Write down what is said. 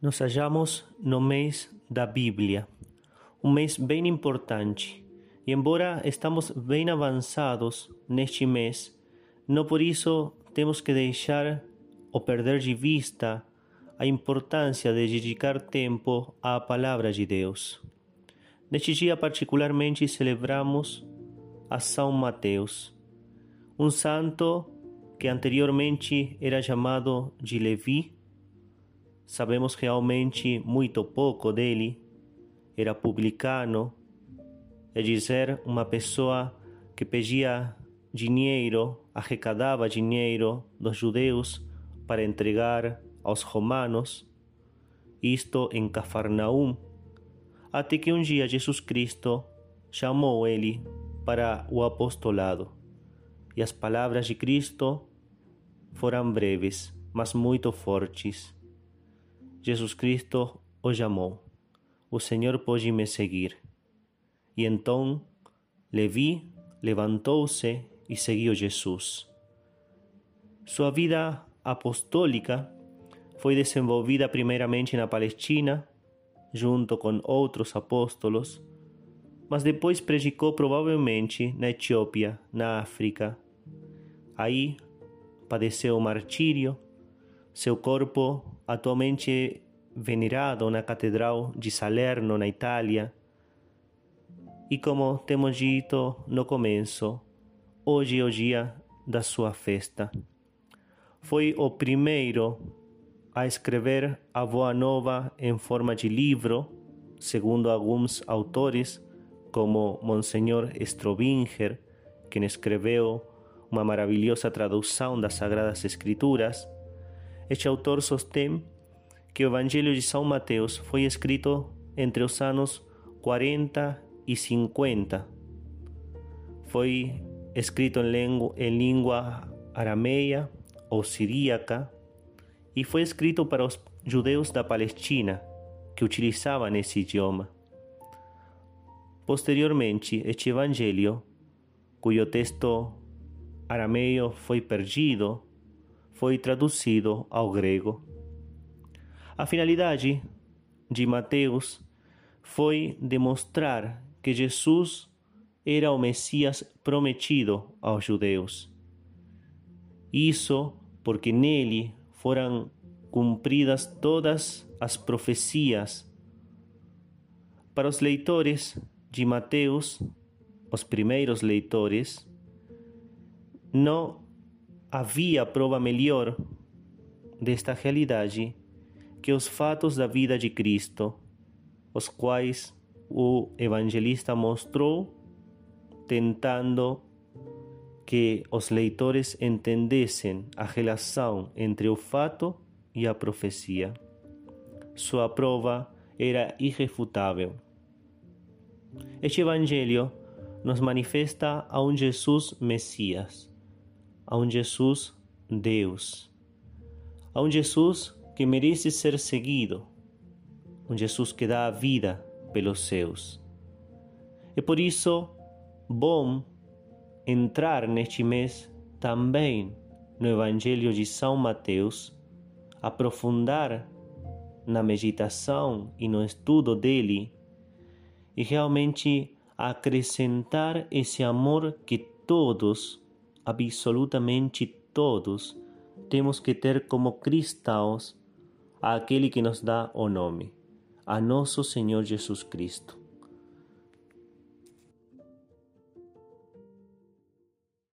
Nos hallamos no mês da Bíblia, um mês bem importante. E embora estamos bem avançados neste mês, não por isso temos que deixar ou perder de vista a importância de dedicar tempo à palavra de Deus. Neste dia, particularmente, celebramos a São Mateus, um santo que anteriormente era chamado de Levi Sabemos realmente muito pouco dele. Era publicano, é dizer, uma pessoa que pedia dinheiro, arrecadava dinheiro dos judeus para entregar aos romanos, isto em Cafarnaum, até que um dia Jesus Cristo chamou ele para o apostolado. E as palavras de Cristo foram breves, mas muito fortes. Jesus Cristo o chamou. O Senhor pode me seguir. E então Levi levantou-se e seguiu Jesus. Sua vida apostólica foi desenvolvida primeiramente na Palestina, junto com outros apóstolos, mas depois predicou provavelmente na Etiópia, na África. Aí padeceu o martírio, seu corpo atualmente venerado na Catedral de Salerno, na Itália. E como temos dito no começo, hoje é o dia da sua festa. Foi o primeiro a escrever a Boa Nova em forma de livro, segundo alguns autores, como Monsenhor Strobinger, que escreveu uma maravilhosa tradução das Sagradas Escrituras, este autor sostém que o Evangelho de São Mateus foi escrito entre os anos 40 e 50. Foi escrito em língua, em língua arameia ou siríaca e foi escrito para os judeus da Palestina que utilizavam esse idioma. Posteriormente, este evangelho, cujo texto arameo foi perdido, foi traduzido ao grego. A finalidade de Mateus foi demonstrar que Jesus era o Messias prometido aos judeus. Isso porque nele foram cumpridas todas as profecias. Para os leitores de Mateus, os primeiros leitores, não havia prova melhor desta realidade que os fatos da vida de Cristo, os quais o evangelista mostrou, tentando que os leitores entendessem a relação entre o fato e a profecia. Sua prova era irrefutável. Este evangelho nos manifesta a um Jesus Messias a Jesus Deus, a um Jesus que merece ser seguido, um Jesus que dá a vida pelos seus. É por isso bom entrar neste mês também no Evangelho de São Mateus, aprofundar na meditação e no estudo dele e realmente acrescentar esse amor que todos absolutamente todos temos que ter como cristãos aquele que nos dá o nome, a nosso Senhor Jesus Cristo.